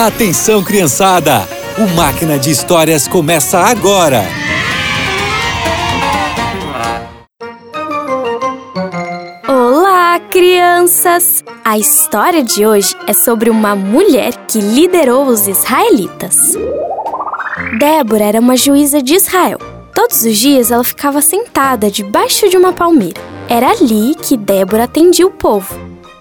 Atenção, criançada! O Máquina de Histórias começa agora! Olá, crianças! A história de hoje é sobre uma mulher que liderou os israelitas. Débora era uma juíza de Israel. Todos os dias ela ficava sentada debaixo de uma palmeira. Era ali que Débora atendia o povo.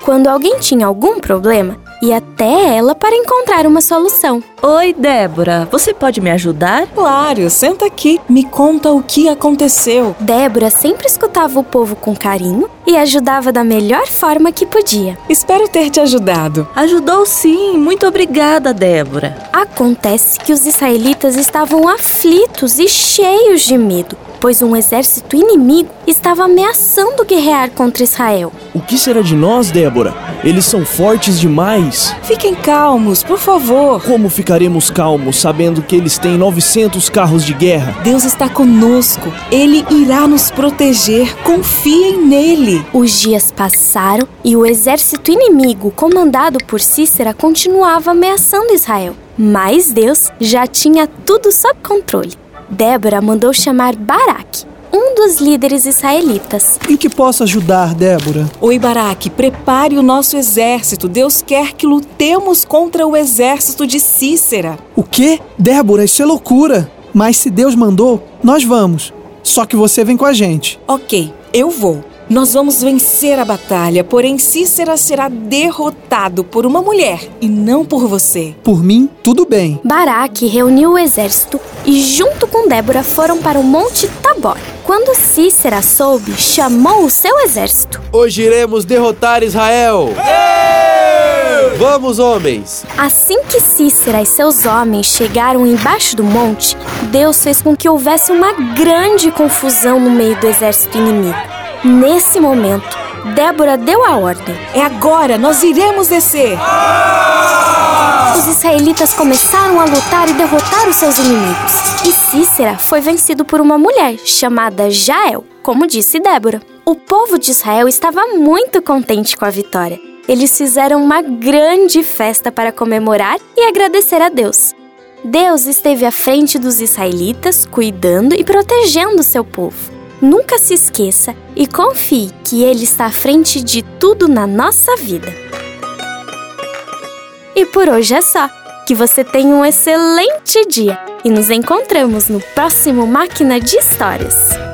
Quando alguém tinha algum problema, e até ela para encontrar uma solução. Oi, Débora, você pode me ajudar? Claro, senta aqui. Me conta o que aconteceu. Débora sempre escutava o povo com carinho e ajudava da melhor forma que podia. Espero ter te ajudado. Ajudou sim, muito obrigada, Débora. Acontece que os israelitas estavam aflitos e cheios de medo pois um exército inimigo estava ameaçando guerrear contra Israel. O que será de nós, Débora? Eles são fortes demais. Fiquem calmos, por favor. Como ficaremos calmos sabendo que eles têm 900 carros de guerra? Deus está conosco. Ele irá nos proteger. Confiem nele. Os dias passaram e o exército inimigo, comandado por Cícera, continuava ameaçando Israel. Mas Deus já tinha tudo sob controle. Débora mandou chamar Baraque, um dos líderes israelitas. Em que posso ajudar, Débora? Oi, Baraque, prepare o nosso exército. Deus quer que lutemos contra o exército de Cícera. O quê? Débora, isso é loucura. Mas se Deus mandou, nós vamos. Só que você vem com a gente. Ok, eu vou. Nós vamos vencer a batalha, porém Cícera será derrotado por uma mulher e não por você. Por mim, tudo bem. Baraque reuniu o exército e, junto com Débora, foram para o Monte Tabor. Quando Cícera soube, chamou o seu exército. Hoje iremos derrotar Israel! Ei! Vamos, homens! Assim que Cícera e seus homens chegaram embaixo do monte, Deus fez com que houvesse uma grande confusão no meio do exército inimigo. Nesse momento, Débora deu a ordem. É agora, nós iremos descer. Os israelitas começaram a lutar e derrotar os seus inimigos. E Cícera foi vencido por uma mulher chamada Jael, como disse Débora. O povo de Israel estava muito contente com a vitória. Eles fizeram uma grande festa para comemorar e agradecer a Deus. Deus esteve à frente dos israelitas, cuidando e protegendo seu povo. Nunca se esqueça e confie que Ele está à frente de tudo na nossa vida. E por hoje é só. Que você tenha um excelente dia e nos encontramos no próximo Máquina de Histórias.